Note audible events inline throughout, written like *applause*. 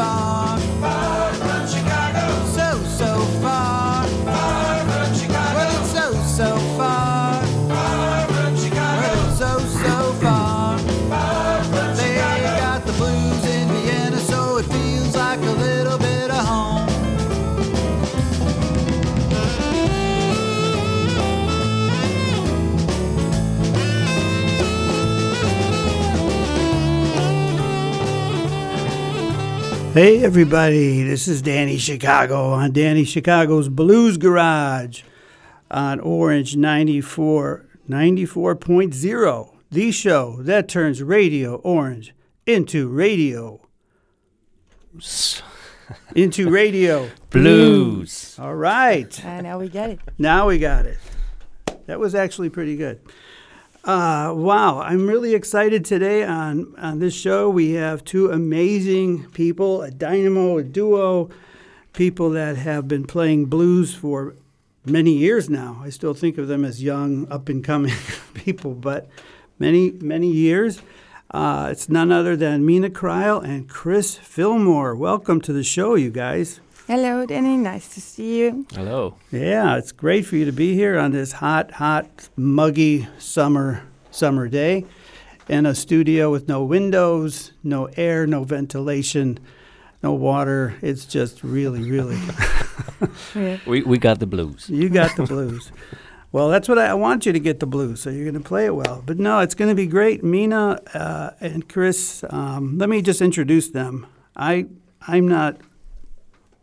far. Hey everybody, this is Danny Chicago on Danny Chicago's Blues Garage on Orange 94 94.0, the show that turns Radio Orange into radio into radio *laughs* Blues. All right. Uh, now we get it. Now we got it. That was actually pretty good. Uh, wow, I'm really excited today on, on this show. We have two amazing people, a dynamo, a duo, people that have been playing blues for many years now. I still think of them as young, up and coming *laughs* people, but many, many years. Uh, it's none other than Meena Cryle and Chris Fillmore. Welcome to the show, you guys. Hello, Danny. Nice to see you. Hello. Yeah, it's great for you to be here on this hot, hot, muggy summer summer day in a studio with no windows, no air, no ventilation, no water. It's just really, really. Yeah. *laughs* We we got the blues. you got the blues. *laughs* Well, that's what I, I want you to get the blues, so you're going to play it well. But no, it's going to be great. Meena uh, and Chris, um, let me just introduce them. I I'm not.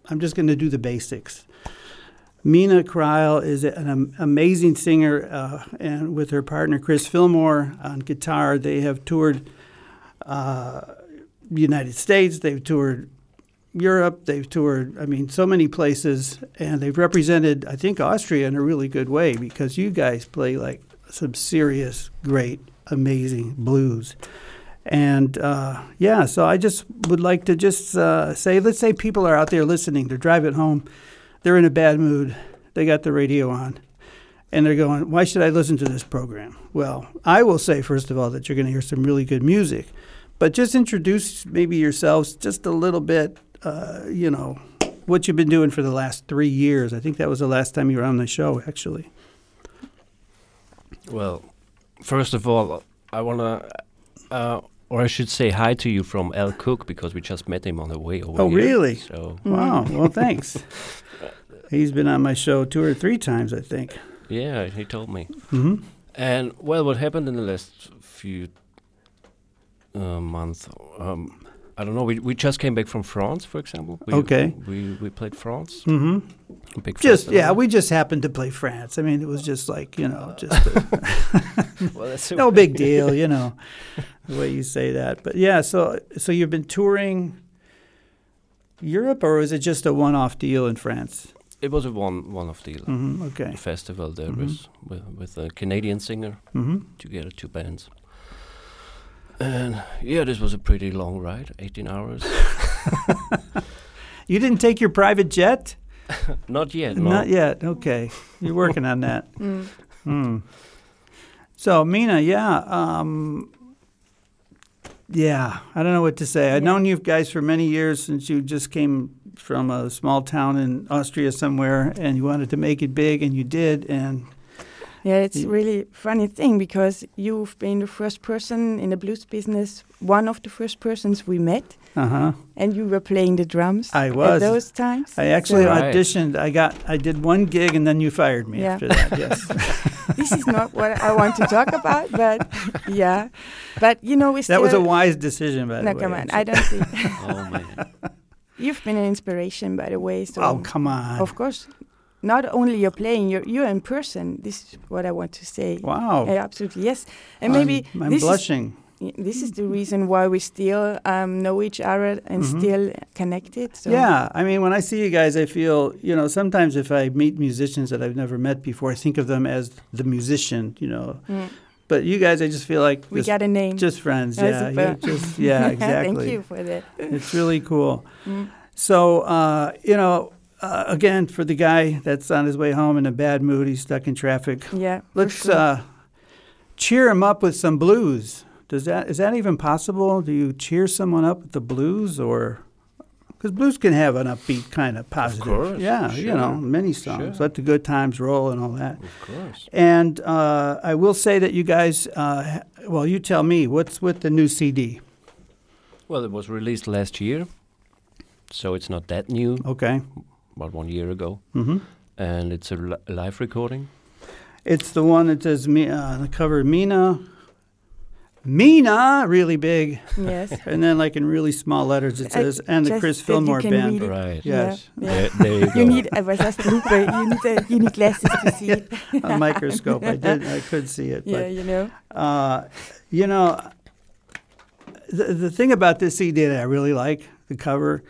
I'm just going to do the basics. Meena Cryle is an amazing singer, uh, and with her partner Chris Fillmore on guitar, they have toured uh, United States. They've toured Europe. They've toured, I mean, so many places, and they've represented, I think, Austria in a really good way because you guys play like some serious, great, amazing blues. And uh, yeah, so I just would like to just uh, say, let's say people are out there listening, they're driving home, they're in a bad mood, they got the radio on, and they're going, why should I listen to this program? Well, I will say, first of all, that you're going to hear some really good music, but just introduce maybe yourselves just a little bit, uh, you know, what you've been doing for the last three years. I think that was the last time you were on the show, actually. Well, first of all, I wanna, uh, or I should say hi to you from Al Cook because we just met him on the way over Oh, here. really? So Wow. Well, thanks. *laughs* He's been on my show two or three times, I think. yeah, he told me. hmm And well, what happened in the last few uh, months? Um, I don't know. We we just came back from France, for example. We, Okay. We we played France. Mm-hmm. Big Just festival. yeah, we just happened to play France. I mean, it was just like you know, just *laughs* well, *laughs* no big deal, you know, the way you say that. But yeah, so so you've been touring Europe, or is it just a one-off deal in France? It was a one one of the hmm Okay. festival there Mhm. with, with with a Canadian singer hmm together, two bands. And yeah, this was a pretty long ride, 18 hours. *laughs* You didn't take your private jet? *laughs* Not yet, no. Not yet. Okay, you're working on that. *laughs* Mm. Hmm. So Meena, yeah, um, yeah. I don't know what to say. I've Yeah. known you guys for many years since you just came from a small town in Austria somewhere, and you wanted to make it big, and you did. And Yeah, it's You- really funny thing because you've been the first person in the blues business, one of the first persons we met, uh huh. and you were playing the drums. I at was. those times. I actually So Right. auditioned. I got. I did one gig, and then you fired me Yeah. after that. Yes. *laughs* *laughs* this is not what I want to talk about, but yeah, but you know we still. that was a wise decision, by the no, way. come on. actually. I don't see. *laughs* Oh man. you've been an inspiration, by the way. So Oh come on! of course, not only you're playing, you're you're in person. This is what I want to say. Wow. Yeah, absolutely, yes. And maybe I'm, I'm this is blushing. Y- This is the reason why we still um, know each other and Mhm. still connected. So Yeah, I mean, when I see you guys, I feel, you know, sometimes if I meet musicians that I've never met before, I think of them as the musician, you know. mm, But you guys, I just feel like we got a name. just friends. Yeah, just yeah, *laughs* exactly. Thank you for that. It's really cool. Mm. So, uh, you know, uh, again, for the guy that's on his way home in a bad mood, he's stuck in traffic. Yeah. Let's sure. uh, cheer him up with some blues. Does that is that even possible? Do you cheer someone up with the blues, or because blues can have an upbeat kind of positive. Of course, yeah, you know, many songs. sure. Let the good times roll and all that. Of course. And uh, I will say that you guys, uh, well, you tell me what's with the new CD. Well, it was released last year, so it's not that new. Okay. About one year ago, hmm and it's a li- live recording. It's the one that says me uh, on the cover Meena. Meena, really big, Yes. *laughs* and then like in really small letters it I says, and the Chris that you Fillmore can Band. read it. Right. Yes. Yeah. There, there you go. You need. I was just look, you need. A, you need glasses to see it. *laughs* a microscope. I did. I could see it. Yeah, you know. But uh, you know, the the thing about this CD that I really like, the cover,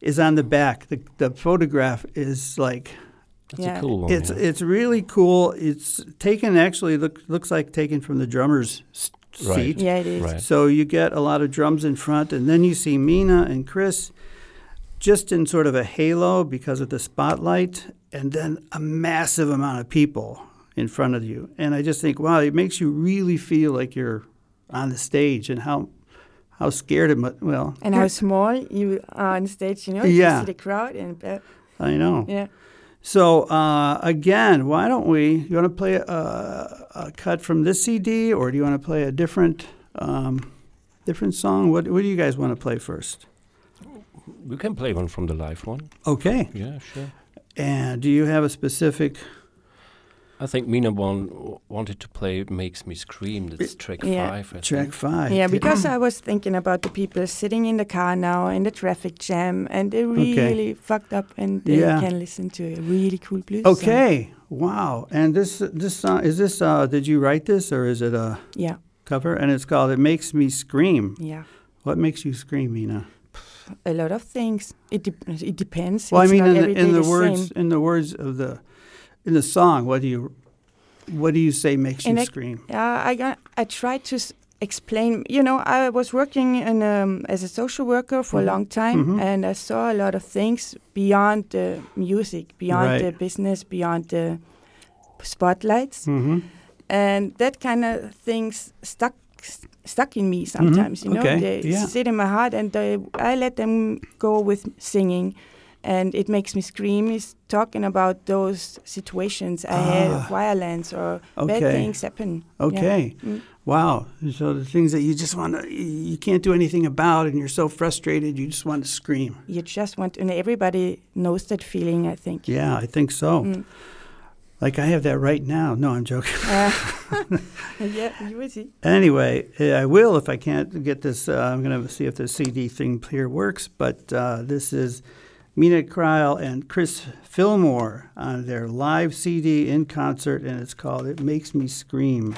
is on the back. The the photograph is like That's Yeah. a cool one. it's yeah. it's really cool. It's taken actually look looks like taken from the drummer's s- Right. seat. Yeah, it is. Right. So you get a lot of drums in front, and then you see Meena and Chris just in sort of a halo because of the spotlight, and then a massive amount of people in front of you. And I just think, wow, it makes you really feel like you're on the stage and how how scared it must. Well, And how small you are on stage, you know. Yeah. You see the crowd and uh, I know. yeah. So uh, again, why don't we? You want to play a, a cut from this CD, or do you want to play a different um, different song? What What do you guys want to play first? we can play one from the live one. Okay. Yeah, sure. And do you have a specific? I think Meena one wanted to play "Makes Me Scream." That's track Yeah. five. I Track think. five. Yeah, because I was thinking about the people sitting in the car now in the traffic jam, and they're Okay. really fucked up, and they Yeah. can listen to a really cool blues. song. Okay. Wow. And this this song is this? Uh, did you write this or is it a Yeah, cover? And it's called "It Makes Me Scream." yeah. What makes you scream, Meena? A lot of things. It de- it depends. Well, It's I mean, not in every the, in day the words same. in the words of the in the song, what do you what do you say makes And you I- scream? Yeah, I I tried to s- explain. You know, I was working in, um, as a social worker for a long time, Mhm. and I saw a lot of things beyond the music, beyond Right. the business, beyond the spotlights, Mm-hmm. and that kind of things stuck stuck in me sometimes. You know, Okay, they yeah. sit in my heart, and they, I let them go with singing. And it makes me scream. Is talking about those situations I had Ah. of violence or bad things happen. Yeah. Okay. Mm. Wow. So the things that you just want to you can't do anything about, and you're so frustrated, you just want to scream. you just want and everybody knows that feeling i think Yeah, I think so. Mm. Like I have that right now. No, I'm joking. *laughs* Uh, *laughs* yeah you will see Anyway, I will if I can't get this. Uh, I'm going to see if the CD thing here works. But uh, this is Meena Cryle and Chris Fillmore on their live CD in concert, and it's called "It Makes Me Scream."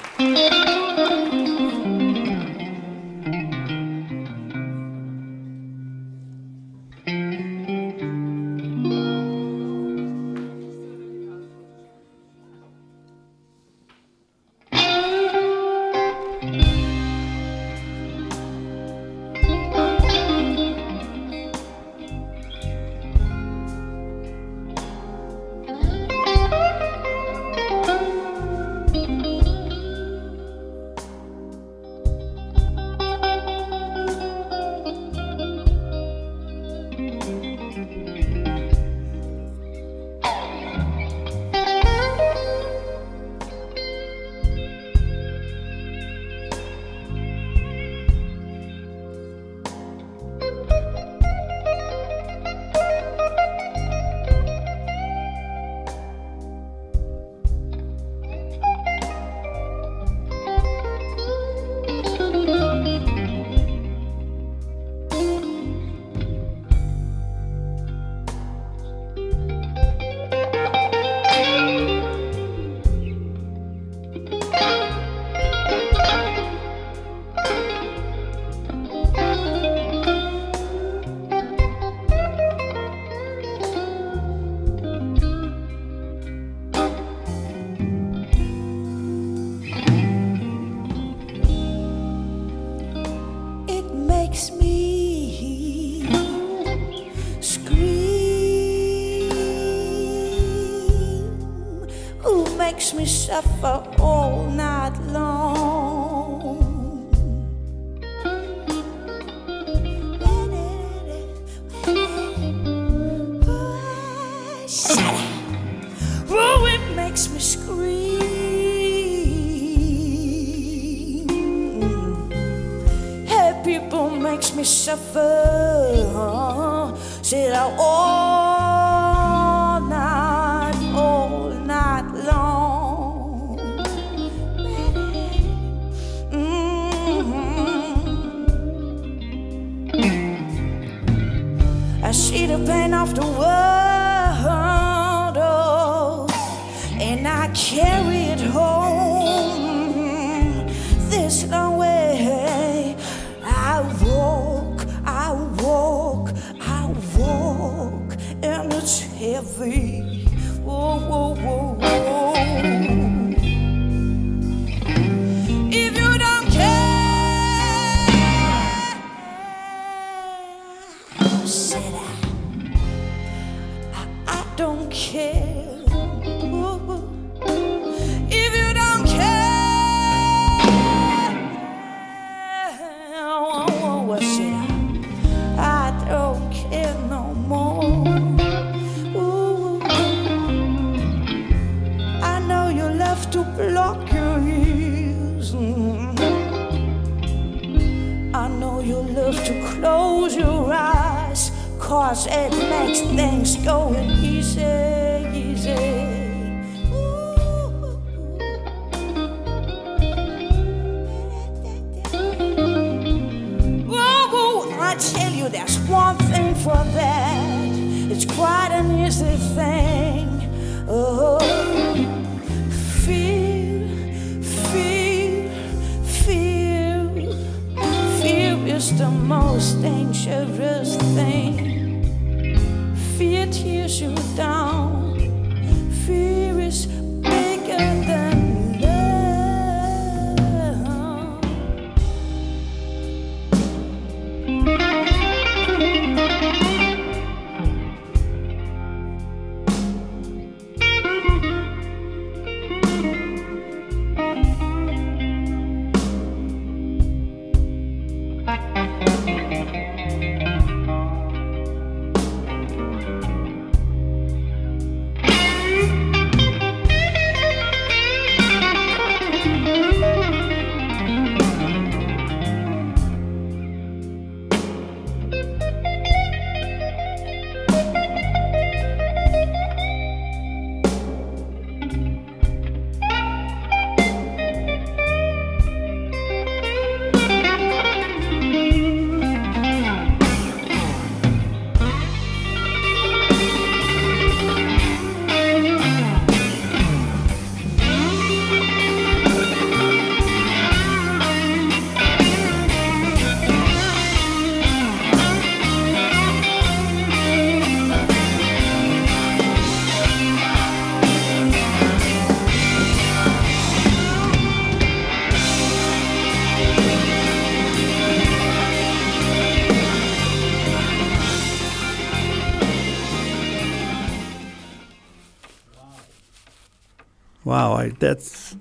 I? Don't care no more. I know you love to block your ears. Mm. I know you love to close your eyes, cause it makes things go easy, easy. One thing for that. It's quite an easy thing. Oh, fear, fear, fear. Fear is the most dangerous thing. Fear tears you down.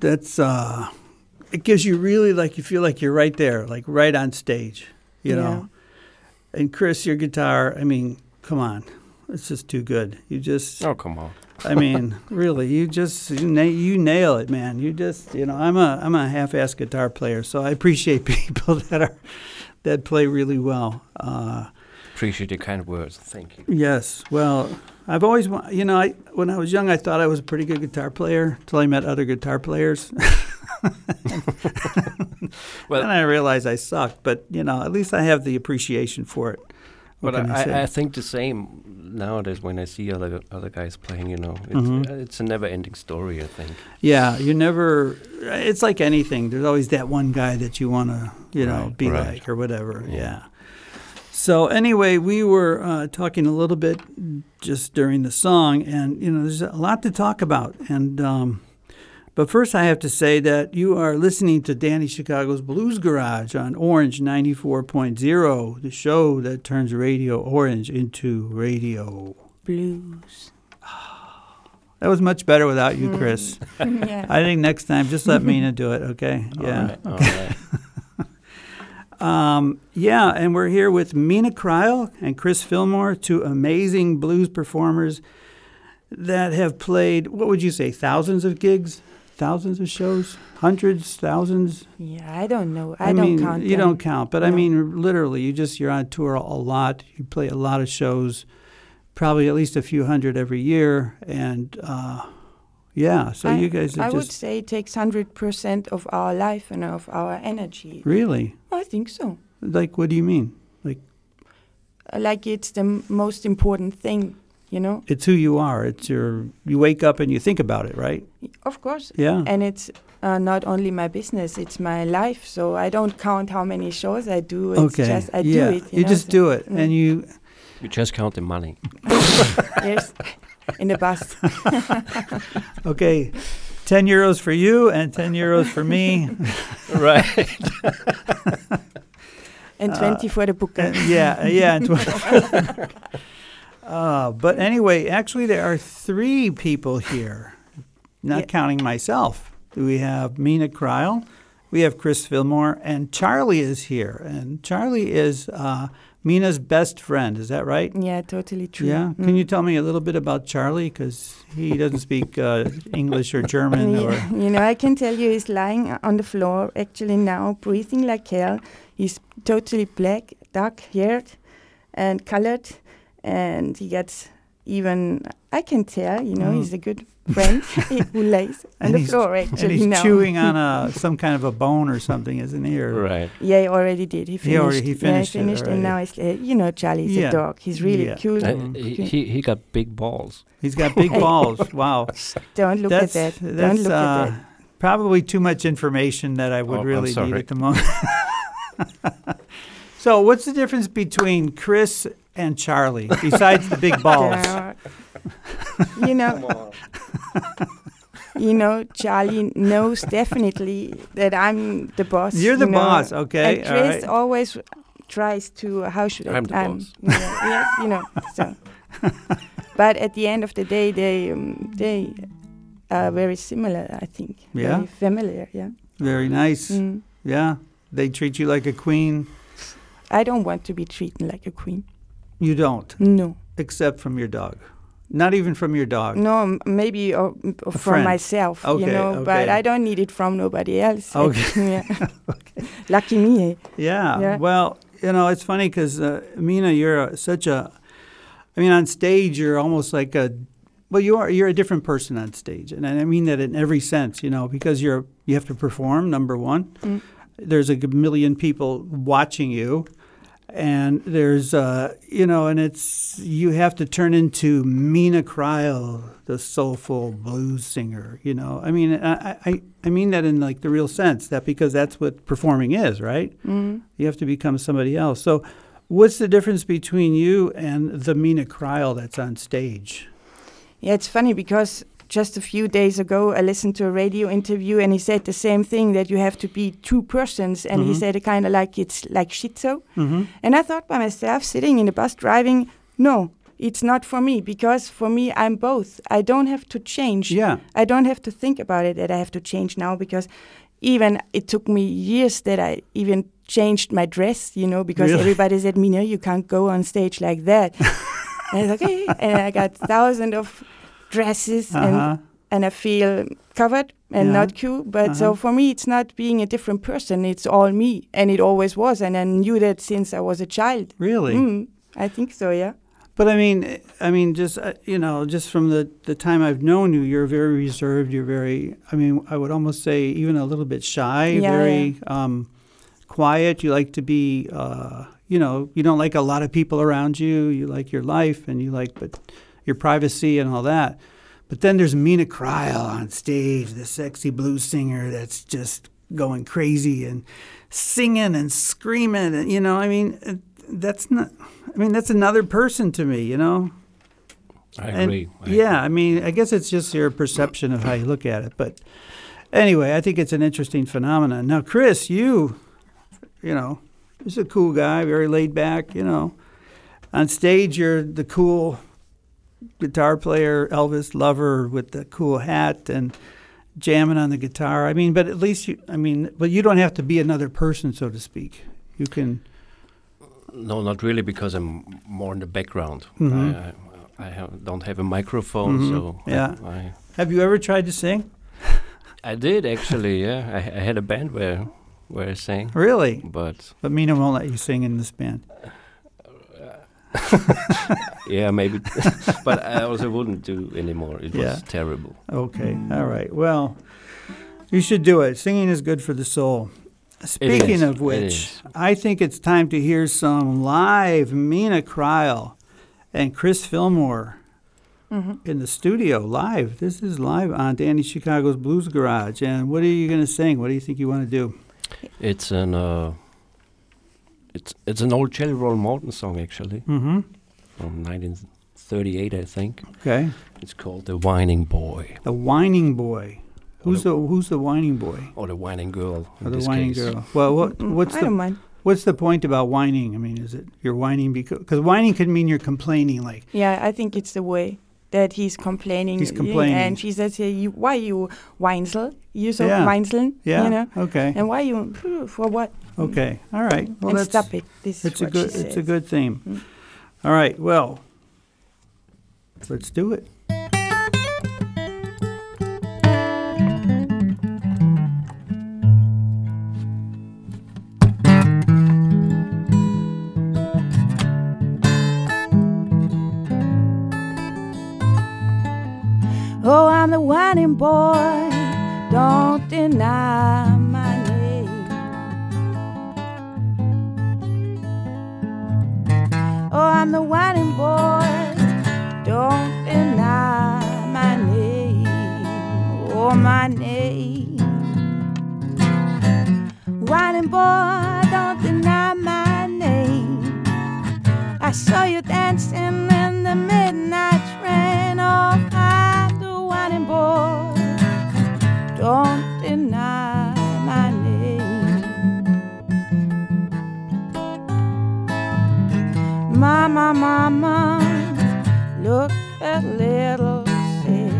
That's that's uh, it gives you really like you feel like you're right there, like right on stage, you Yeah. know. And Chris, your guitar, I mean, come on, it's just too good. You just, Oh, come on. I mean, *laughs* really, you just you, na- you nail it, man. You just, you know, I'm a I'm a half-ass guitar player, so I appreciate *laughs* people that are that play really well. Uh, Appreciate your kind words. Thank you. Yes. Well, I've always, wa- you know, I when I was young, I thought I was a pretty good guitar player until I met other guitar players. *laughs* Well- and I realized I sucked. But you know, at least I have the appreciation for it. What But I, I. I, think the same nowadays when I see other other guys playing. You know, it's Mhm. uh, it's a never-ending story. I think. yeah, you never. It's like anything. There's always that one guy that you want to, you know, Right, be right. like or whatever. Yeah. Yeah. So anyway, we were uh, talking a little bit just during the song, and you know, there's a lot to talk about. And um, but first, I have to say that you are listening to Danny Chicago's Blues Garage on Orange 94.0, the show that turns Radio Orange into radio. Blues. *sighs* That was much better without you, Chris. *laughs* yeah. I think next time, just let Meena do it, okay? Yeah. All right. All right. *laughs* Um, yeah, and we're here with Meena Cryle and Chris Fillmore, two amazing blues performers that have played, what would you say, thousands of gigs? thousands of shows, hundreds, thousands. Yeah, I don't know. I, don't mean, count. you them. don't count, but I mean, literally, you just you're on tour a lot. You play a lot of shows, probably at least a few hundred every year, and uh, yeah. So I- you guys I are would say it takes hundred percent of our life and of our energy. really I think so. like. What do you mean? Uh, Like it's the m- most important thing, you know. It's who you are. It's your. You wake up and you think about it, right? Of course, Yeah. and it's uh, not only my business; it's my life. So I don't count how many shows I do. It's okay. just I yeah. do it. You, know, just so- do it, Mm. and you. You just count the money. *laughs* yes, in the past. *laughs* Okay. 10 euros for you and 10 euros for me. *laughs* right. *laughs* and 20 for the book. Uh, yeah, yeah. and tw- uh, but anyway, actually, there are three people here, not Yeah. counting myself. We have Meena Cryle, we have Chris Fillmore, and Charlie is here. And Charlie is uh, Meena's best friend. Is that right? yeah, totally true. Yeah. Mm. Can you tell me a little bit about Charlie? Because he doesn't speak uh, English or German *laughs* or. You know, I can tell you he's lying on the floor actually now, breathing like hell. He's totally black, dark haired, and colored, and he gets even. I can tell, you know, Mm. he's a good friend *laughs* who lays on And the he's- floor And he's now. chewing on a some kind of a bone or something, isn't he? Or, *laughs* Right. Yeah, he already did. He finished. He already- he Yeah, finished it finished, and now he's, uh, you know, Charlie's Yeah. a dog. He's really Yeah. cool. Uh, Mm. he, he he got big balls. He's got big *laughs* balls. Wow. Don't look that's at that. that's Don't look uh, at that. probably too much information that I would Oh, really need at the moment. so, what's the difference between Chris and Charlie besides the big balls? Yeah. *laughs* you know, *laughs* you know, Charlie knows definitely that I'm the boss. You're the you know. boss, okay? And Chris right. always tries to. How should I? I'm the um, boss. Yeah, yes, you know. So, *laughs* but at the end of the day, they um, they are very similar. I think. Yeah? Very familiar. Yeah. Very nice. Mm. Yeah. They treat you like a queen. I don't want to be treated like a queen. You don't, No. except from your dog. Not even from your dog. No, maybe uh, from friend. myself, Okay, you know, but. I don't need it from nobody else. Okay. *laughs* yeah. *laughs* Lucky me. eh? Yeah. Yeah. Well, you know, it's funny because uh, Meena, you're a, such a. I mean, on stage, you're almost like a. Well, you are. You're a different person on stage, and I mean that in every sense. You know, because you're you have to perform. Number one, Mm. there's a million people watching you, and there's uh, you know, and it's you have to turn into Meena Cryle, the soulful blues singer. You know, I mean, I I, I mean that in like the real sense that because that's what performing is, right? Mm. You have to become somebody else. So, what's the difference between you and the Meena Cryle that's on stage? Yeah, it's funny because just a few days ago I listened to a radio interview and he said the same thing that you have to be two persons, and he Mhm. said it kind of like it's like schizo. Mm-hmm. And I thought by myself, sitting in the bus driving, no, it's not for me because for me I'm both. I don't have to change. Yeah. I don't have to think about it that I have to change now because even it took me years that I even changed my dress, you know, because Really? everybody said, Meena, you can't go on stage like that. *laughs* and I was like, okay. And I got thousands of dresses Uh-huh. and, and I feel covered and Yeah. not cute. But Uh-huh. so for me, it's not being a different person. It's all me. And it always was. And I knew that since I was a child. Really? Mm, I think so, yeah. But I mean, I mean, just uh, you know, just from the the time I've known you, you're very reserved. You're very. I mean, I would almost say even a little bit shy. Yeah, very Um, quiet. You like to be. Uh, you know, you don't like a lot of people around you. You like your life, and you like but your privacy and all that. But then there's Meena Cryle on stage, the sexy blues singer that's just going crazy and singing and screaming. And, you know, I mean, uh, that's not, I mean, that's another person to me, you know? I agree. I yeah, I mean, I guess it's just your perception of how you look at it. But anyway, I think it's an interesting phenomenon. Now, Chris, you, you know, just a cool guy, very laid back, you know. On stage, you're the cool guitar player, Elvis lover with the cool hat and jamming on the guitar. I mean, but at least you, I mean, but you don't have to be another person, so to speak. You can, No, not really, because I'm more in the background. Mhm. I, I, I have, don't have a microphone, Mhm. so Yeah. I, have you ever tried to sing? *laughs* I did actually. Yeah, I, I had a band where where I sang, Really? but But Meena won't let you sing in this band. *laughs* yeah, maybe. *laughs* but I also wouldn't do anymore. It was terrible. Okay. All right. Well, you should do it. Singing is good for the soul. Speaking of which. I think it's time to hear some live Meena Cryle and Chris Fillmore hmm in the studio live. This is live on Danny Chicago's Blues Garage. And what are you going to sing? What do you think you want to do? It's an uh, it's it's an old Jelly Roll Morton song actually Mm-hmm. from 1938, I think. Okay. It's called "The Whining Boy" The Whining Boy. Who's the Who's the whining boy? or "The Whining Girl." in Or the this whining case. girl? Well, what what's I the don't mind. what's the point about whining? I mean, is it you're whining because because whining could mean you're complaining, like Yeah, I think it's the way that he's complaining. He's complaining. And she says, here, you, why you whinesel? You so Yeah. whinesel, yeah, you know? okay, And why you, for what? Okay, all right. Well, and that's stop it. This it's is a what good she it's a says. good theme. Mm. All right, well, let's do it. Oh, I'm the whining boy. Don't deny The whining boy. Don't deny my name. Oh, my name. Whining boy, don't deny my name. I saw you dancing in the midnight Mama, mama, look at little sis.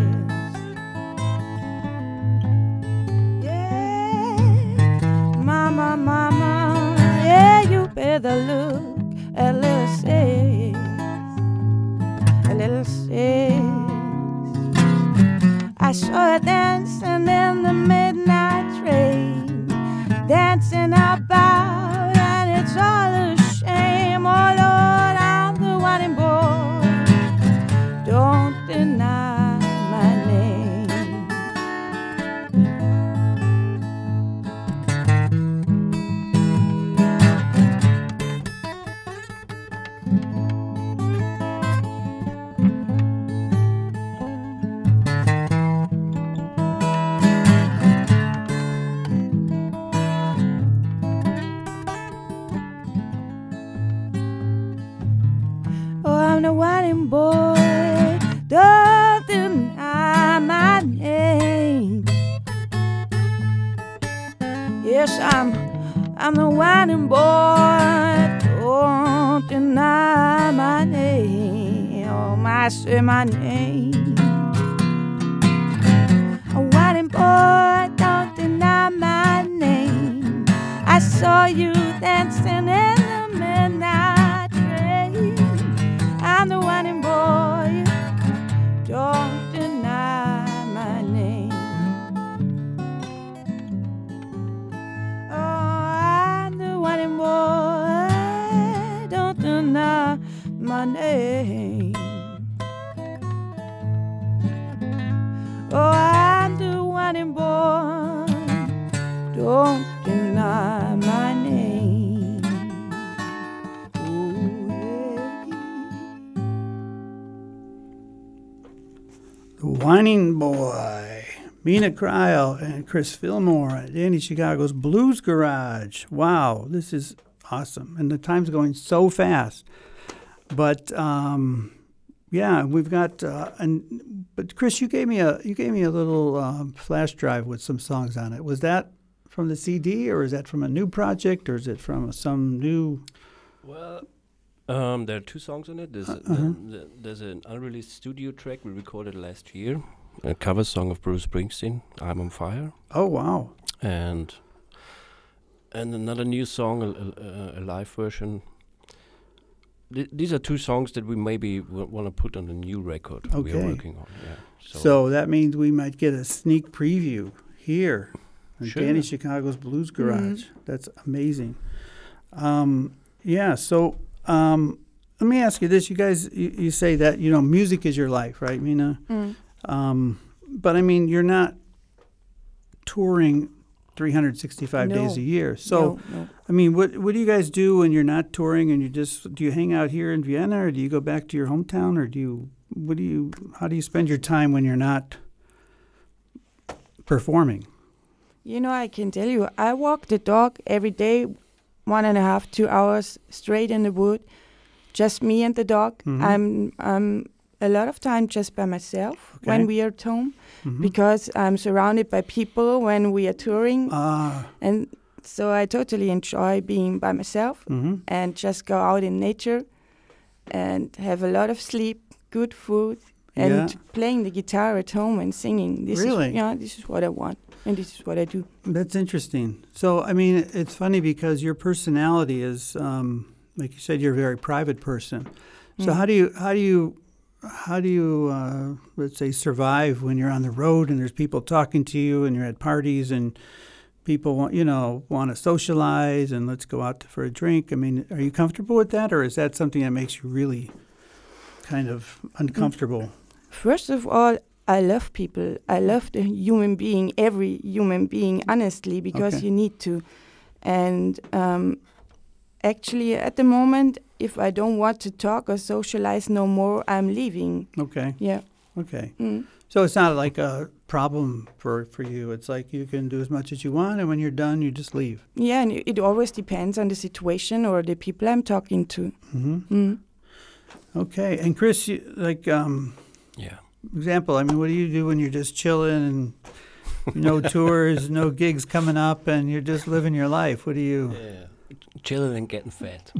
Yeah, mama, mama, yeah, you better look Boy, Meena Cryle and Chris Fillmore at Danny Chicago's Blues Garage. Wow, this is awesome. And the time's going so fast. But um, yeah, we've got uh, and but Chris, you gave me a you gave me a little um, flash drive with some songs on it. Was that from the CD or is that from a new project or is it from some new? Well, um, there are two songs on it. There's, Uh-huh. the, there's an unreleased studio track we recorded last year, a cover song of Bruce Springsteen, "I'm on Fire," Oh wow, and and another new song, a, a, a live version. Th- these are two songs that we maybe w- want to put on a new record we're working on. Yeah. So, So that means we might get a sneak preview here in Sure. Danny Chicago's Blues Garage. That's amazing. Um, yeah. So um, let me ask you this: You guys, you, you say that you know music is your life, right, Meena? Mm. Um, but I mean, you're not touring 365 days a year. So, no, no. I mean, what what do you guys do when you're not touring and you just do you hang out here in Vienna or do you go back to your hometown or do you what do you how do you spend your time when you're not performing? You know, I can tell you, I walk the dog every day, one and a half, two hours straight in the wood, just me and the dog. Mhm. I'm I'm a lot of time just by myself Okay. when we are at home Mhm. because I'm surrounded by people when we are touring, Ah, and so I totally enjoy being by myself mhm. and just go out in nature and have a lot of sleep, good food, and Yeah. playing the guitar at home and singing. This Really? is yeah, this is what I want, and this is what I do. That's interesting. So, I mean, it's funny because your personality is, um, like you said, you're a very private person. So, Mm. how do you, how do you, how do you, uh, let's say, survive when you're on the road and there's people talking to you and you're at parties and people want, you know, want to socialize and let's go out for a drink? I mean, are you comfortable with that, or is that something that makes you really kind of uncomfortable? First of all, I love people. I love the human being, every human being, honestly, because Okay. you need to. And um, actually, at the moment, if I don't want to talk or socialize no more, I'm leaving. Okay, Yeah. okay. Mm. So it's not like a problem for, for you. It's like you can do as much as you want, and when you're done, you just leave. Yeah, and it, it always depends on the situation or the people I'm talking to. hmm Mm. Okay. And Chris, you, like um, Yeah. example, I mean, what do you do when you're just chilling and no *laughs* tours, no gigs coming up, and you're just living your life? What do you? Yeah. Chilling and getting fat.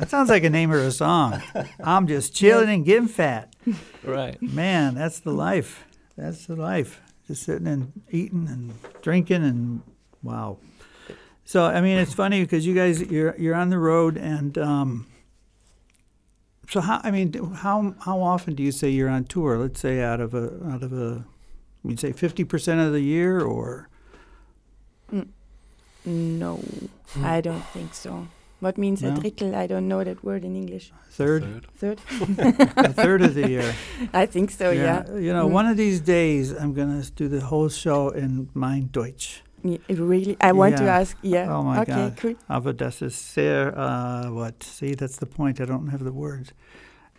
That sounds like a name of a song. I'm just chilling and getting fat. right. Man, that's the life. That's the life. Just sitting and eating and drinking and wow. So I mean, it's funny because you guys you're you're on the road and um. So how I mean how how often do you say you're on tour? Let's say out of a out of a, you'd say fifty percent of the year or No, I don't think so. What means No? a drittel? I don't know that word in English. third Third? a *laughs* *laughs* third of the year. I think so, yeah. You know, Mm. one of these days I'm gonna do the whole show in mein Deutsch. Yeah, really, I want to ask. Yeah. Oh my okay, God. cool. Aber das ist sehr, uh, what? See, that's the point. I don't have the words.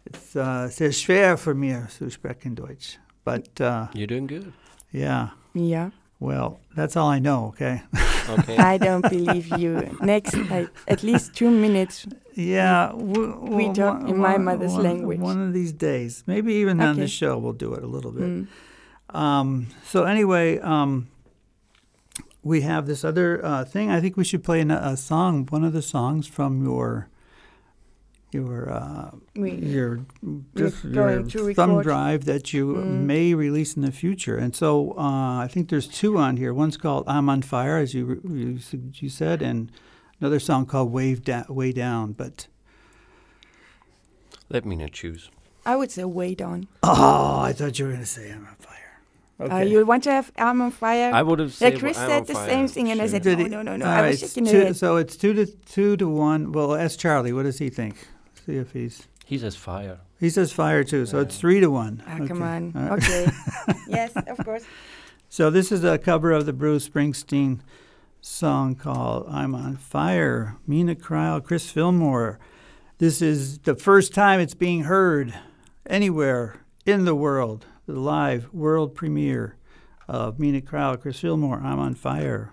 It's uh, sehr schwer für mir zu sprechen Deutsch. But uh, You're doing good. yeah, Yeah. Well, that's all I know, okay? Okay. I don't believe you. Next, like, at least two minutes. Yeah. w- We w- talk one- in my one- mother's one- language. One of these days. Maybe even on the show we'll do it a little bit. Mm. Um, so anyway, um, we have this other uh, thing. I think we should play an, a song, one of the songs from your your uh, We, your just your thumb record. drive that you Mm. may release in the future. And so uh, I think there's two on here. One's called "I'm on Fire," as you you, you said, and another song called "Wave da- Way Down." But Let me not choose. I would say "Way Down." oh, I thought you were going to say "I'm on Fire." Uh, Okay. you want to have arm on fire? I would have yeah, said. Chris I'm said the fire. same thing, and I said, no, no, no, no. All I right, was it's shaking two- the. So it's two to two to one. Well, ask Charlie. What does he think? See if he's. He says fire. He says fire too. So it's three to one. Ah, come on. All right. Okay. *laughs* yes, of course. So this is a cover of the Bruce Springsteen song called "I'm on Fire." Meena Cryle, Chris Fillmore. This is the first time it's being heard anywhere in the world. The live world premiere of Meena Cryle, Chris Fillmore. I'm on fire.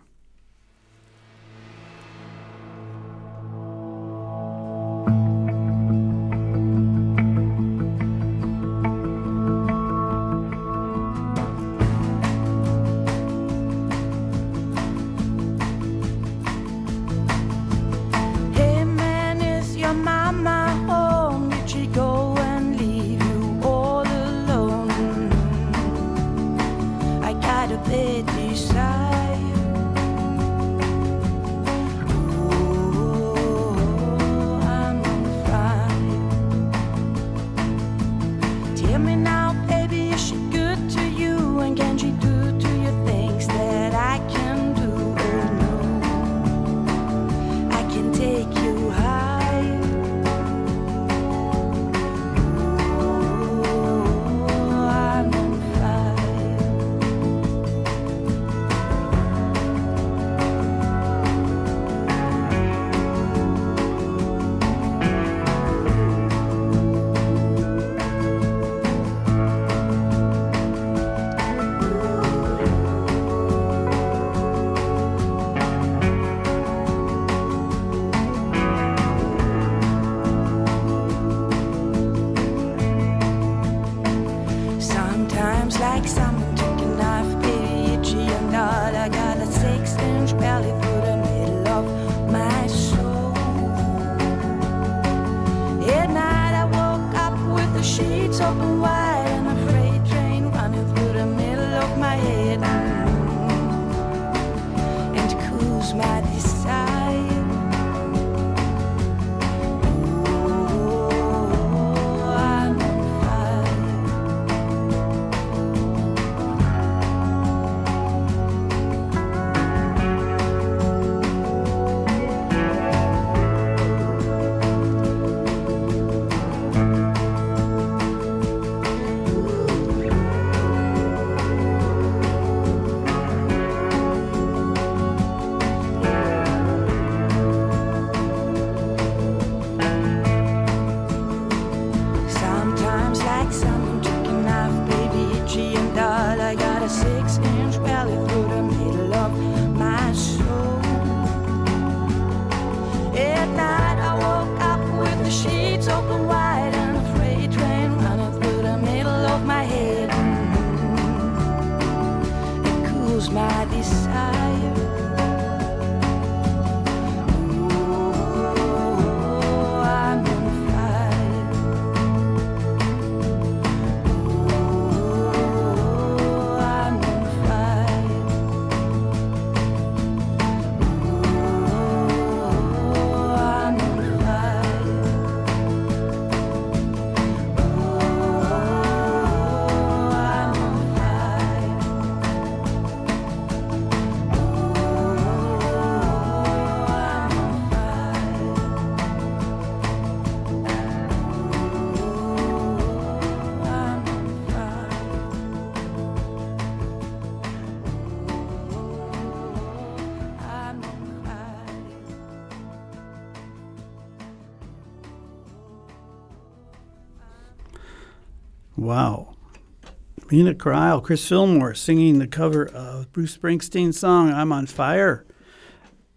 Meena Cryle, Chris Fillmore singing the cover of Bruce Springsteen's song "I'm on Fire."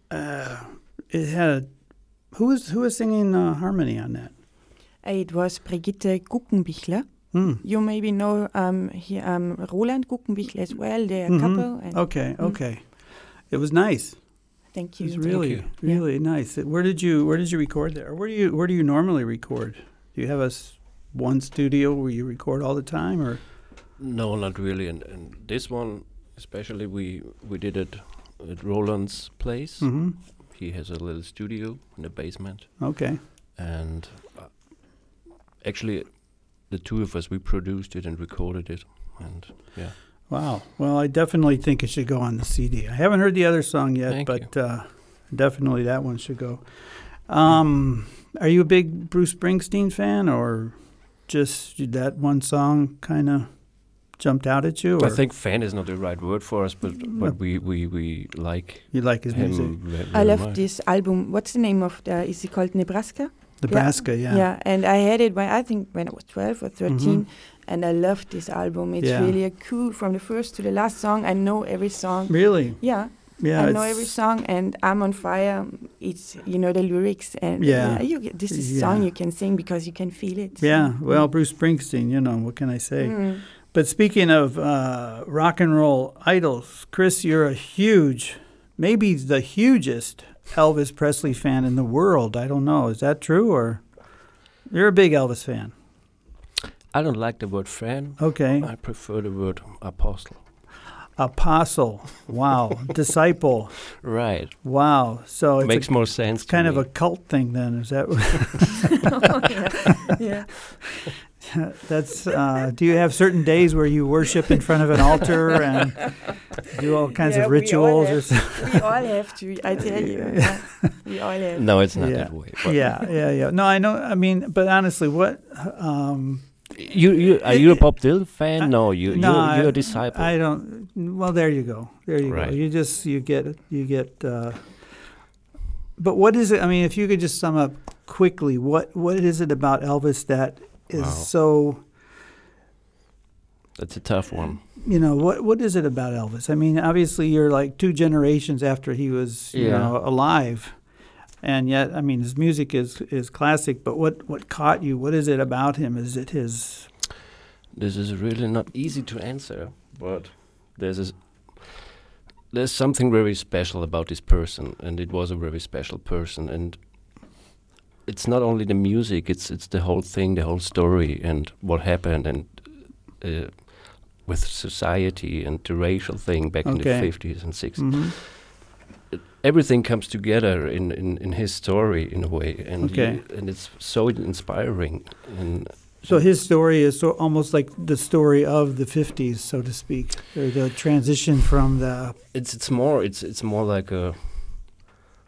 Uh, it had a, who was who was singing uh, harmony on that? It was Brigitte Guckenbichler. Hmm. You maybe know um, he, um, Roland Guckenbichler as well. They're a Mhm. couple. And Okay, Mm. okay. It was nice. Thank you. It was really, you. Yeah. really nice. Where did you Where did you record there? Where do you Where do you normally record? Do you have a s- one studio where you record all the time, or No, not really. And, and this one, especially, we we did it at Roland's place. hmm He has a little studio in the basement, Okay. and uh, actually, the two of us we produced it and recorded it, and yeah, Wow. Well, I definitely think it should go on the CD. I haven't heard the other song yet, Thank but uh, definitely that one should go. Um, are you a big Bruce Springsteen fan, or just that one song kind of jumped out at you? Or I think fan is not the right word for us, but but we we we like you like his him. music. ve- I love much. this album. What's the name of the? Is it called Nebraska? Nebraska, yeah. Yeah, and I had it when I think when I was twelve or 13 Mhm. and I loved this album. It's Yeah. really a cool from the first to the last song. I know every song. Really? Yeah, Yeah. I know every song, and I'm on fire. It's you know the lyrics, and Yeah. you this is a Yeah. song you can sing because you can feel it. Yeah. Well, Bruce Springsteen. You know what can I say? Mm. But speaking of uh, rock and roll idols, Chris, you're a huge, maybe the hugest Elvis Presley fan in the world. I don't know. Is that true or you're a big Elvis fan? I don't like the word fan. Okay. I prefer the word apostle. Apostle. Wow. *laughs* Disciple. Right, Wow. So it's makes a, more sense. it's kind to of a cult thing then. Is that *laughs* *laughs* yeah. *laughs* that's uh, do you have certain days where you worship in front of an altar and do all *laughs* kinds Yeah, of we all rituals or something? *laughs* we all have to. I tell you, yeah. we all have. No, it's not Yeah. that way. but yeah, yeah, yeah. No, I know. I mean, but honestly, what? Um, You, you are you a Bob Dylan fan? I- no, you no, you're, you're I- a disciple. I don't. Well, there you go. There you go. You just you get you get. Uh, but what is it? I mean, if you could just sum up quickly, what what is it about Elvis that is Wow. so? That's a tough one. You know what? What is it about Elvis? I mean, obviously, you're like two generations after he was, you Yeah. know, alive, and yet, I mean, his music is is classic. But what what caught you? What is it about him? Is it his? This is really not easy to answer, but there's a, there's something very special about this person, and it was a very special person, and it's not only the music; it's it's the whole thing, the whole story, and what happened, and uh, with society and the racial thing back in the fifties and 60s Mhm. everything comes together in, in, in his story in a way, and Okay. you- and it's so inspiring. And So his story is so almost like the story of the '50s, so to speak, or the transition from the. it's it's more it's it's more like a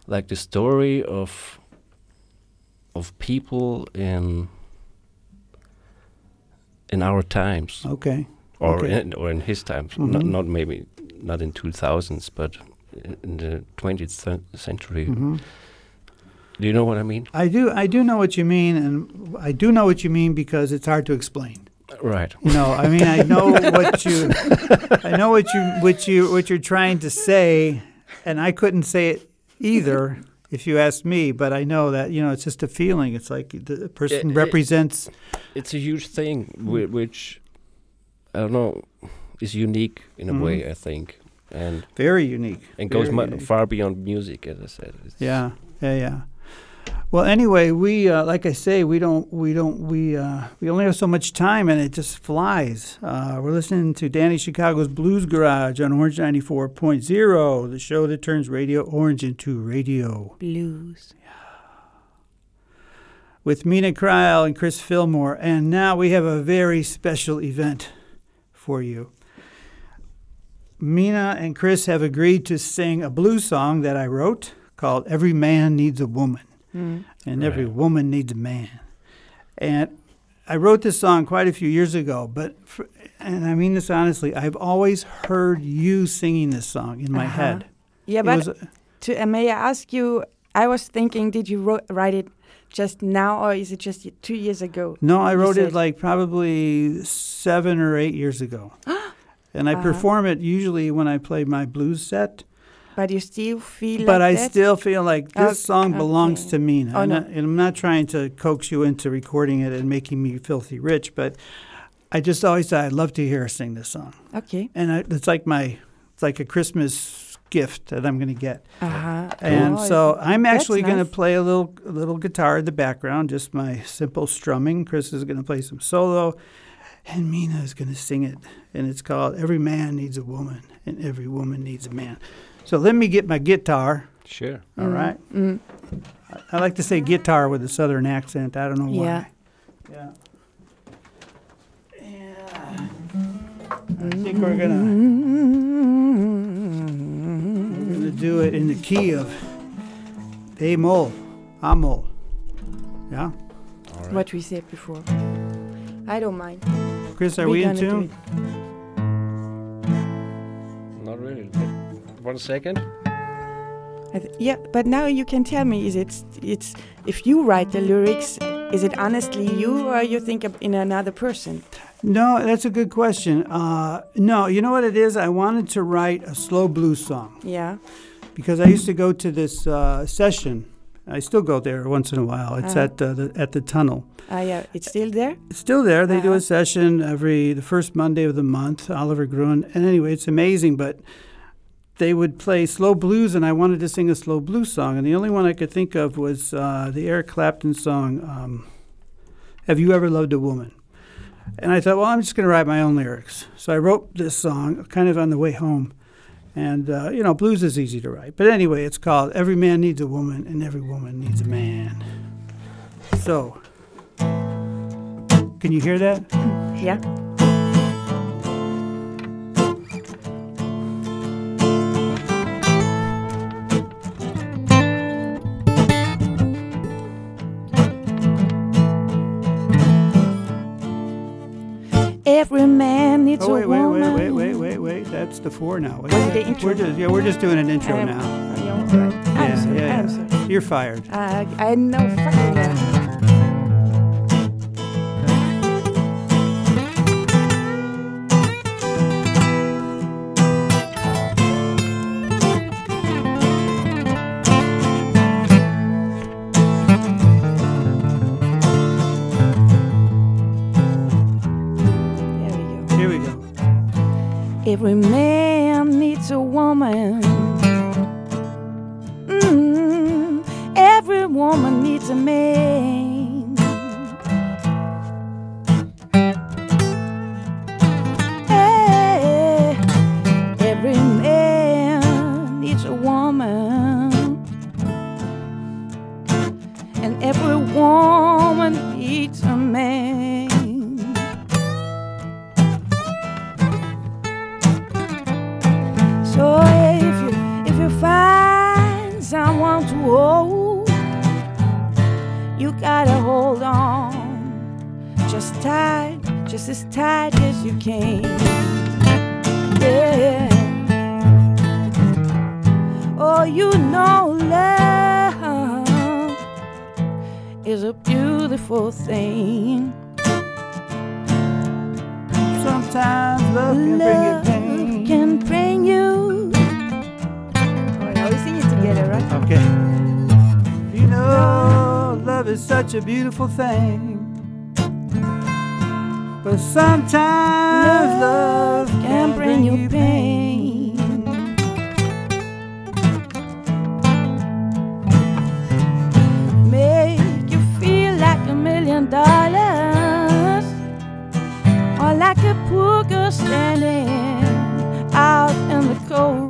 like the story of of people in in our times Okay. or Okay. in, or in his times not Mhm. not maybe not in 2000s but in- the 20th cen- century hmm do you know what i mean I do. I do know what you mean, and I do know what you mean because it's hard to explain. right You know, I mean, I know *laughs* what you, I know what you, what you, what you're trying to say, and I couldn't say it either if you ask me. But I know that you know it's just a feeling. It's like the person it- represents. it's a huge thing which i don't know is unique in a Mhm. way i think and Very unique. and goes Very mu- unique. far beyond music as i said It's- Yeah, yeah, yeah. Well, anyway, we uh, like I say, we don't, we don't, we uh, we only have so much time, and it just flies. Uh, we're listening to Danny Chicago's Blues Garage on Orange ninety four point zero, the show that turns Radio Orange into radio. Blues. with Meena Cryle and Chris Fillmore. And now we have a very special event for you. Meena and Chris have agreed to sing a blues song that I wrote called Every Man Needs a Woman Mm. and Every Woman Needs a Man. And I wrote this song quite a few years ago, but, for, and I mean this honestly, I've always heard you singing this song in my Uh-huh. head. Yeah, It but was- to, uh, may I ask you, I was thinking, did you wrote, write it just now, or is it just two years ago? No, I You wrote it like probably seven or eight years ago. *gasps* and I Uh-huh. perform it usually when I play my blues set. But you still feel But like I that? still feel like this Okay, song belongs okay. to me. Oh, I'm no. not- and I'm not trying to coax you into recording it and making me filthy rich, but I just always thought I'd love to hear her sing this song. Okay. And I, it's like my, it's like a Christmas gift that I'm going to get. Uh-huh. And Oh, so I'm actually going to play a little a little guitar in the background, just my simple strumming. Chris is going to play some solo, and Meena is going to sing it. And it's called "Every Man Needs a Woman, and Every Woman Needs a Man." So let me get my guitar. Sure. All Mm, right. mm. I like to say guitar with a southern accent. I don't know why. Yeah. Yeah. Yeah. I think we're gonna we're gonna do it in the key of A mol, A mol. Yeah. All right. What we said before. I don't mind. Chris, are We're we in tune? Not really. One second. Th- yeah, but now you can tell me: is it it's if you write the lyrics, is it honestly you, or you think in another person? No, that's a good question. Uh, no, you know what it is? I wanted to write a slow blues song Yeah. because I used to go to this uh, session. I still go there once in a while. It's Uh. at uh, the at the tunnel. Ah, yeah. It's still there. It's still there. They do Uh-huh. a session every the first Monday of the month. Oliver Gruen, and anyway, it's amazing. But they would play slow blues, and I wanted to sing a slow blues song, and the only one I could think of was uh, the Eric Clapton song, um, "Have You Ever Loved a Woman?" And I thought, well, I'm just going to write my own lyrics. So I wrote this song kind of on the way home. And, uh, you know, blues is easy to write. But anyway, it's called Every Man Needs a Woman and Every Woman Needs a Man. So, can you hear that? Yeah. Every man needs Oh, wait, a wait, woman. wait, wait, wait, wait, wait. That's the four now. Wait, the intro? We're just, yeah, we're just doing an intro I'm- now. Yeah, all right. I'm Yeah, yeah, I'm yeah. sorry. You're fired. Uh, I, I know Every man needs a woman. Mm, every woman needs a man. Hey, every man needs a woman. And every woman needs a man. Gotta hold on, just tight, just as tight as you can. Yeah. Oh, you know love is a beautiful thing. Sometimes love can bring you pain. can bring you. Oh, yeah, we sing it together, right? Okay. You know, love is such a beautiful thing. But sometimes love can bring you pain. Make you feel like a million dollars, or like a poor girl standing out in the cold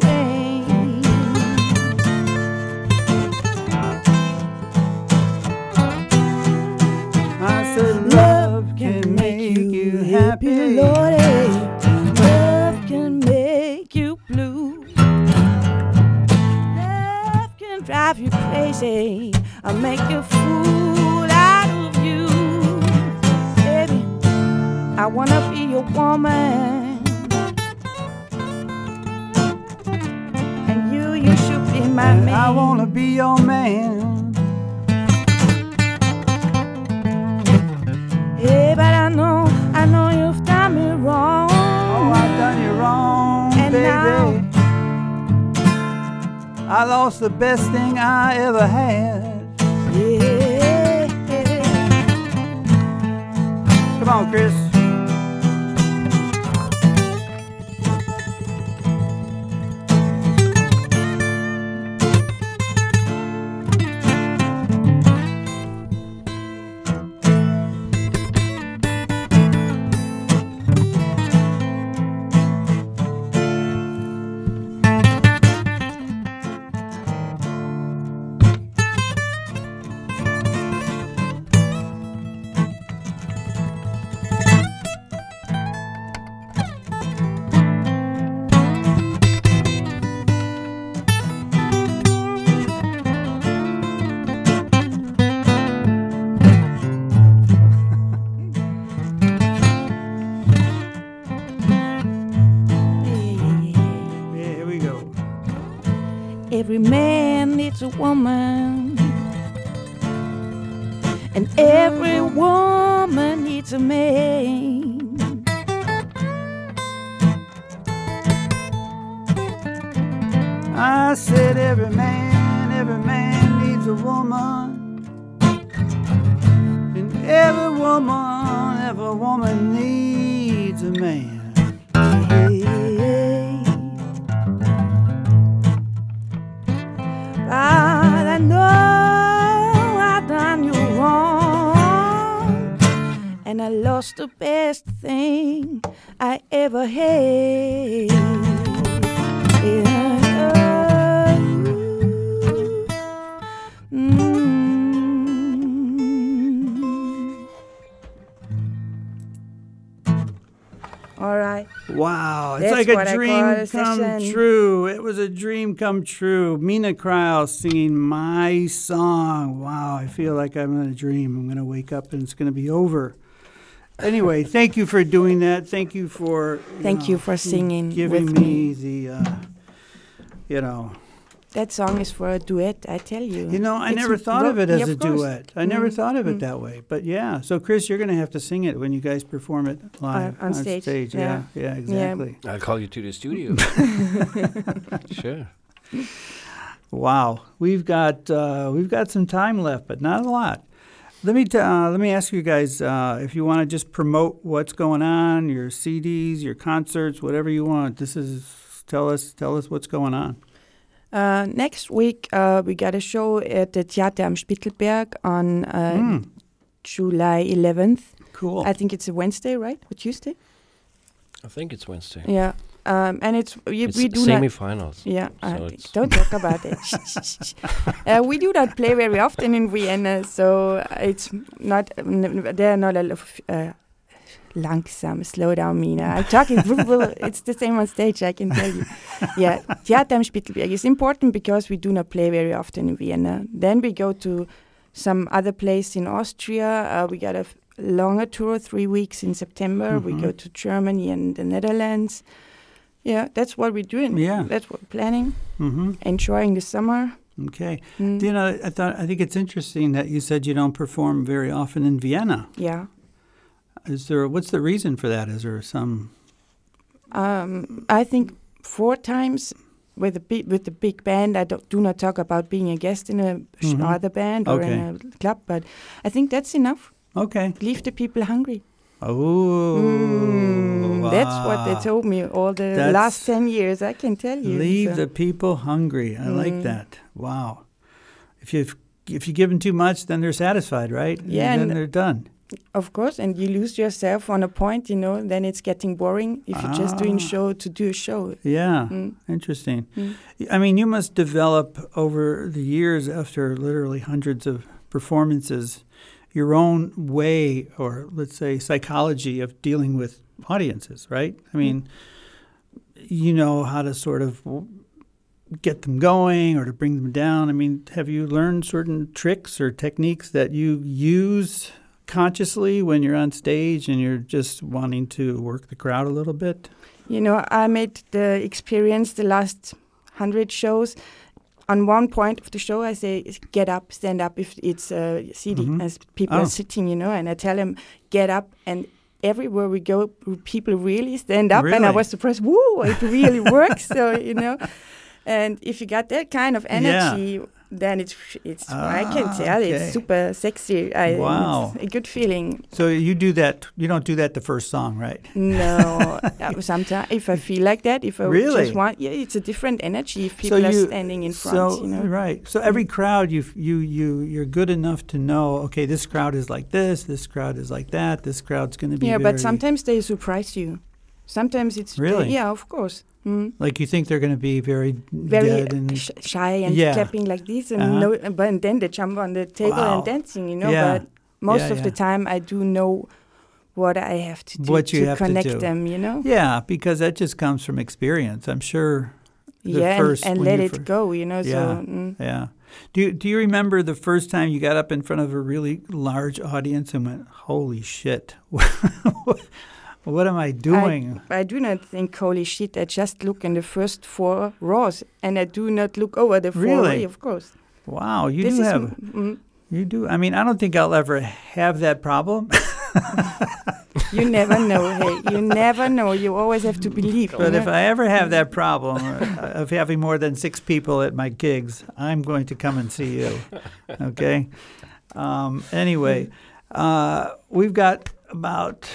happy. Lordy. Love can make you blue. Love can drive you crazy or make a fool out of you. Baby, I wanna be your woman. And you, you should be my And man. I wanna be your man. Hey, but I know, I know you've done me wrong. Oh, I've done you wrong, And baby. now- I lost the best thing I ever had. Yeah. Come on, Chris. A woman, Wow, it's That's like a what I call dream a come session. true. It was a dream come true. Meena Cryle singing my song. Wow, I feel like I'm in a dream. I'm going to wake up and it's going to be over. Anyway, *laughs* thank you for doing that. Thank you for Thank you for singing giving with me the uh, you know That song is for a duet, I tell you. You know, I It's never thought of it as yeah, a course. duet. I never Mm, thought of it mm. that way. But yeah, so Chris, you're going to have to sing it when you guys perform it live on stage, Yeah, yeah. yeah, exactly. I'll call you to the studio. *laughs* *laughs* *laughs* sure. Wow, we've got uh, we've got some time left, but not a lot. Let me t- uh, let me ask you guys uh, if you want to just promote what's going on, your CDs, your concerts, whatever you want. This is tell us tell us what's going on. Uh, next week, uh, we got a show at the Theater am Spittelberg on uh, Mm, July 11th. cool. I think it's a Wednesday, right? Or Tuesday? I think it's Wednesday. Yeah. Um, and it's we, It's we do not. semi-finals. Yeah, so it's- don't talk about it. *laughs* *laughs* uh, we do not play very often in Vienna, so it's not. N- there are not a lot of uh, langsam, slow down, Meena. I'm talking. it's the same on stage. I can tell you. Yeah, Theater am Spittelberg is important because we do not play very often in Vienna. Then we go to some other place in Austria. Uh, we got a longer tour, three weeks in September. We Mhm. go to Germany and the Netherlands. Yeah, that's what we're doing. Yeah. That's what we're planning. hmm Enjoying the summer. Okay. Mm. You know, I thought I think it's interesting that you said you don't perform very often in Vienna. Yeah. Is there what's the reason for that? Is there some Um, I think four times with a big with the big band. I don't, do not talk about being a guest in a Mhm. other band or in a club, but I think that's enough. Okay. Leave the people hungry. Oh, Mm, That's what they told me all the That's- last ten years. I can tell you. Leave so. the people hungry. I like Mm. that. Wow. If you if you give them too much, then they're satisfied, right? Yeah, And then and- they're done. Of course, and you lose yourself on a point, you know. Then it's getting boring if you're just doing Ah. show to do a show. Yeah. Mm. Interesting. Mm. I mean, you must develop over the years, after literally hundreds of performances, your own way, or let's say psychology of dealing with audiences, right? I mean, you know how to sort of get them going or to bring them down. I mean, have you learned certain tricks or techniques that you use consciously when you're on stage and you're just wanting to work the crowd a little bit? You know, I made the experience the last hundred shows. on one point of the show, I say, "Get up, stand up." If it's a CD, Mhm. as people Oh. are sitting, you know, and I tell them, "Get up," and everywhere we go, people really stand up, and I was surprised. Woo! It really works. So you know, and if you got that kind of *laughs* Yeah. Then it's it's I can Ah, tell okay. it's super sexy. I, Wow. it's a good feeling. So you do that. You don't do that the first song, right? No, *laughs* uh, sometimes if I feel like that, if I Really? just want, yeah, it's a different energy if So people are standing in front. So you know, right. So every crowd you you you you're good enough to know. Okay, this crowd is like this. This crowd is like that. This crowd's going to be yeah, but sometimes they surprise you. Sometimes it's Really? yeah, of course. Mm. like you think they're going to be very Very and sh- shy and Yeah. clapping like this, and Uh-huh. no, but and then they jump on the table Wow. and dancing, you know. Yeah. But most Yeah, of the time, I do know what I have to do What you to have to connect do. them, you know. yeah, because that just comes from experience. I'm sure. Yeah, and, and let it go, you know. Yeah. So mm. Yeah. Do you, do you remember the first time you got up in front of a really large audience and went, "Holy shit, *laughs* what am I doing?" I do not think holy shit. I just look in the first four rows, and I do not look over the four Really? way, of course. wow, you this do have mm, you do. I mean, I don't think I'll ever have that problem. *laughs* you never know. Hey, you never know. You always have to believe. But if? I ever have that problem uh, of having more than six people at my gigs, I'm going to come and see you. Okay. Um, anyway, uh, we've got about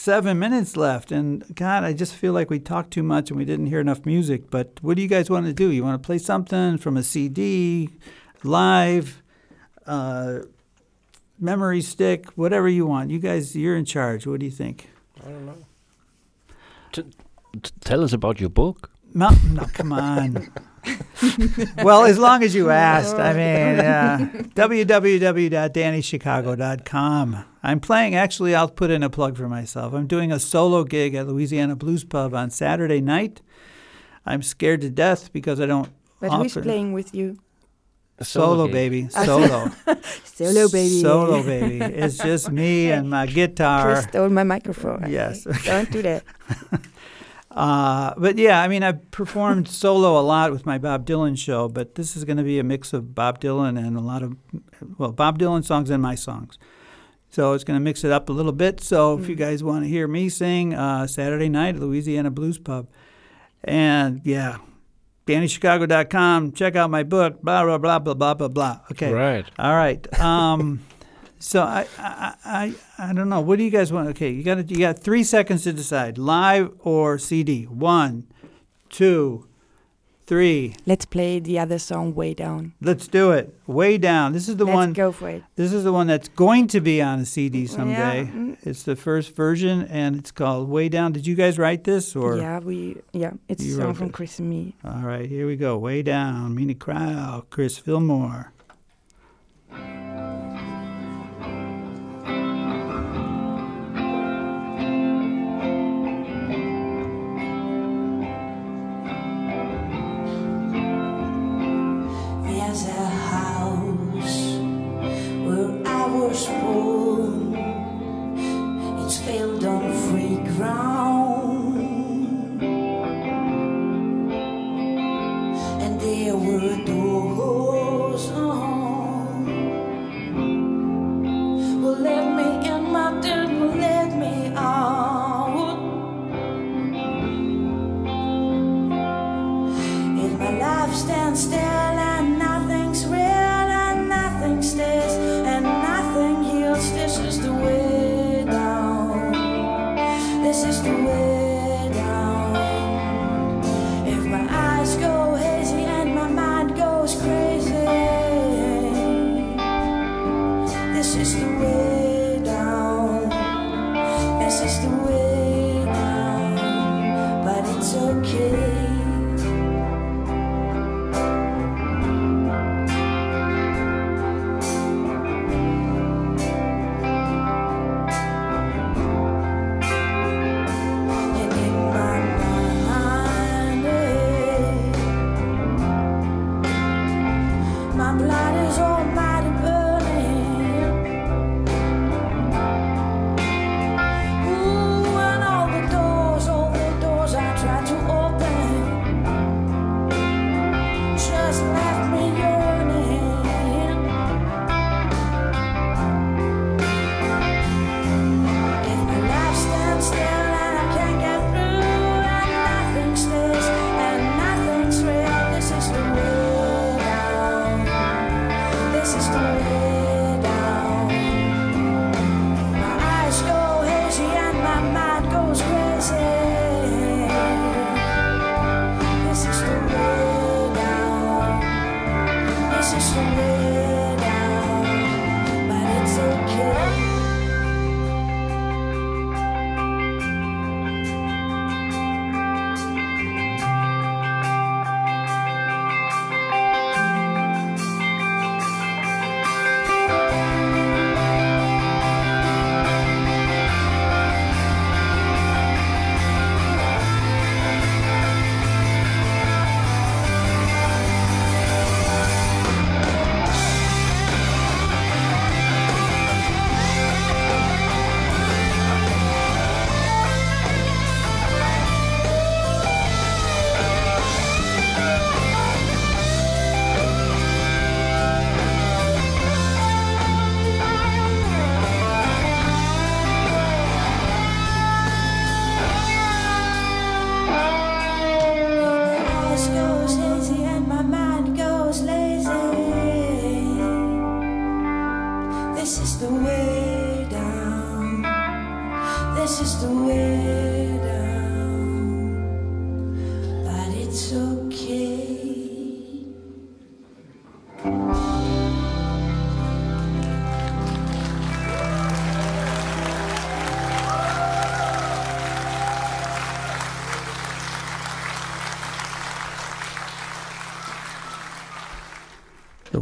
seven minutes left, and God, I just feel like we talked too much and we didn't hear enough music. But what do you guys want to do? You want to play something from a CD, live, uh, memory stick, whatever you want. You guys, you're in charge. What do you think? I don't know. T- t- tell us about your book. No, no, come on. *laughs* well, as long as you asked. I mean, *laughs* uh, www.dannychicago.com. I'm playing, actually, I'll put in a plug for myself. I'm doing a solo gig at Louisiana Blues Pub on Saturday night. I'm scared to death because I don't. but who's playing with you? A Solo, gig. baby. *laughs* Solo. Solo baby. Solo, baby. It's just me *laughs* and my Chris guitar. stole my microphone. Yes. Don't do that. *laughs* Uh, but yeah, I mean, I've performed solo a lot with my Bob Dylan show, but this is going to be a mix of Bob Dylan and a lot of, well, Bob Dylan songs and my songs. So it's going to mix it up a little bit. So if you guys want to hear me sing uh, Saturday night at Louisiana Blues Pub, and yeah, DannyChicago.com, check out my book, blah, blah, blah, blah, blah, blah, blah. Okay. Right. All right. Um, *laughs* so I, I, I, I don't know. What do you guys want? Okay, you got you got three seconds to decide: live or CD. One, two, three. Let's play the other song way down. Let's do it. Way down. This is the Let's one. go for it. This is the one that's going to be on a CD someday. Yeah, mm. It's the first version, and it's called Way Down. Did you guys write this, or? yeah, we yeah, it's a song from it. Chris and me. All right, here we go. Way Down. Meena Cryle. Chris Fillmore.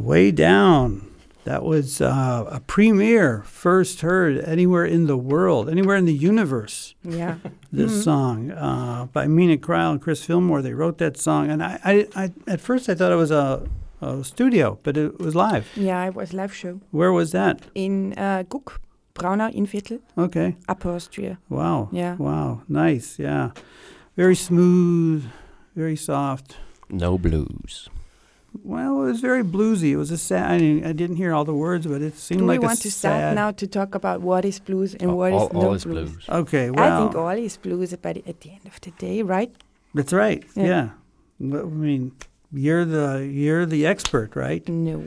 Way Down. That was uh, a premiere, first heard anywhere in the world, anywhere in the universe. Yeah. This song uh, by Meena Cryle and Chris Fillmore. They wrote that song, and I, I, I at first I thought it was a, a studio, but it was live. Yeah, it was live show Where was that? in uh, Guck, Braunau Innviertel, Okay. Upper Austria. Wow. Yeah. Wow. Nice. Yeah. Very smooth, very soft. No blues. Well, it was very bluesy. It was a sad. I, didn't, I didn't hear all the words, but it seemed Do like we want to start sad. now to talk about what is blues and what all, is no all is blues? blues. Okay. Well, I think all is blues, but at the end of the day, right? that's right. Yeah. Yeah. But, I mean, you're the you're the expert, right? No.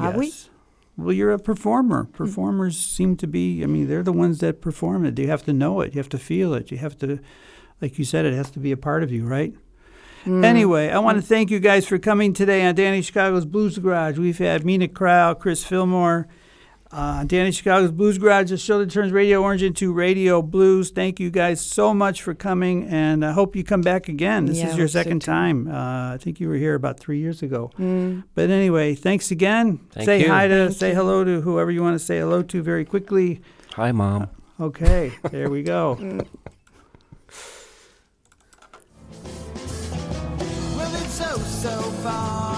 Are we? Yes. Well, you're a performer. Mm. Performers seem to be. I mean, they're the ones that perform it. You have to know it. You have to feel it. You have to, like you said, it has to be a part of you, right? Mm. Anyway, I want to thank you guys for coming today on Danny Chicago's Blues Garage. We've had Meena Cryle, Chris Fillmore, uh, Danny Chicago's Blues Garage, the show that turns Radio Orange into Radio Blues. Thank you guys so much for coming, and I hope you come back again. This Yeah, is your hope so second time. Uh, I think you were here about three years ago. Mm. But anyway, thanks again. Thank say you. hi to, Thank say you. hello to whoever you want to say hello to very quickly. Hi, mom. Okay, there we go. *laughs* so. Far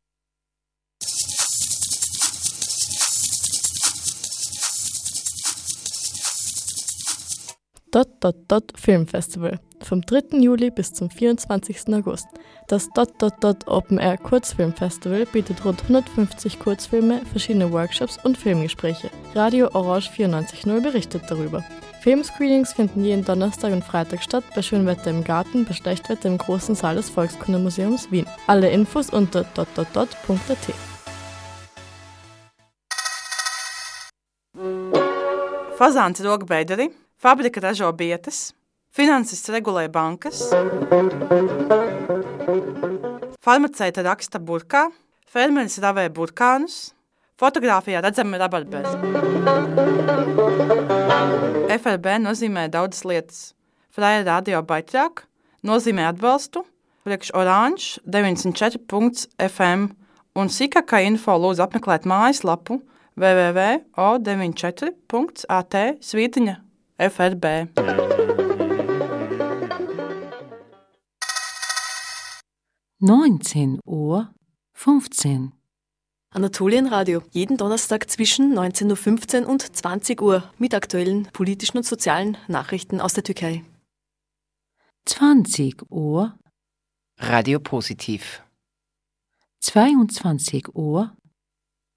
Dot Dot Dot Filmfestival vom 3. Juli bis zum 24. August. Das Dot Dot Dot Open Air Kurzfilmfestival bietet rund 150 Kurzfilme, verschiedene Workshops und Filmgespräche. Radio Orange 94.0 berichtet darüber. Filmscreenings finden jeden Donnerstag und Freitag statt, bei Schönwetter im Garten, bei Schlechtwetter im großen Saal des Volkskundemuseums Wien. Alle Infos unter dotdotdot.at. Fazāns rok bederi, fabrika ražo bietas, finansists regulē bankas, farmaceita raksta burkā, fermeris ravē burkānus, fotografijā redzami rabarberi. FRB nozīmē daudzas lietas. Fraja radio baitrāk nozīmē atbalstu, priekš oranž 94.fm un sīkākā info lūdzu apmeklēt mājaslapu www.o94.at svītiņa FRB. Neunzehn Uhr fünfzehn. Anatolienradio, jeden Donnerstag zwischen 19.15 Uhr und 20 Uhr mit aktuellen politischen und sozialen Nachrichten aus der Türkei. 20 Uhr, Radio Positiv. 22 Uhr,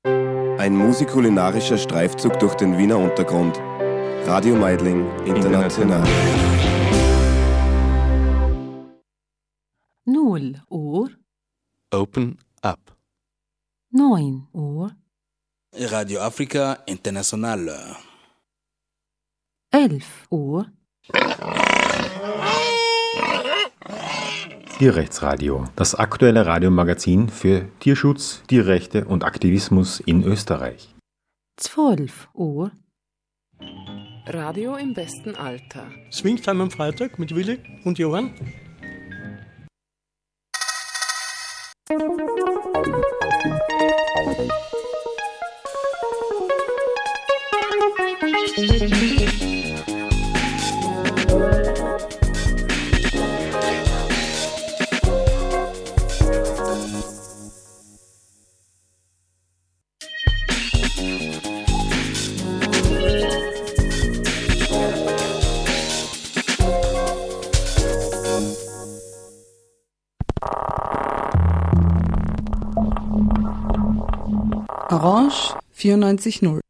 Ein musikulinarischer Streifzug durch den Wiener Untergrund. Radio Meidling International. 0 Uhr, Open up. 9 Uhr, Radio Africa International. 11 Uhr, Tierrechtsradio, das aktuelle Radiomagazin für Tierschutz, Tierrechte und Aktivismus in Österreich. 12 Uhr, Radio im besten Alter. Swingtime am Freitag mit Willi und Johann. Orange 94.0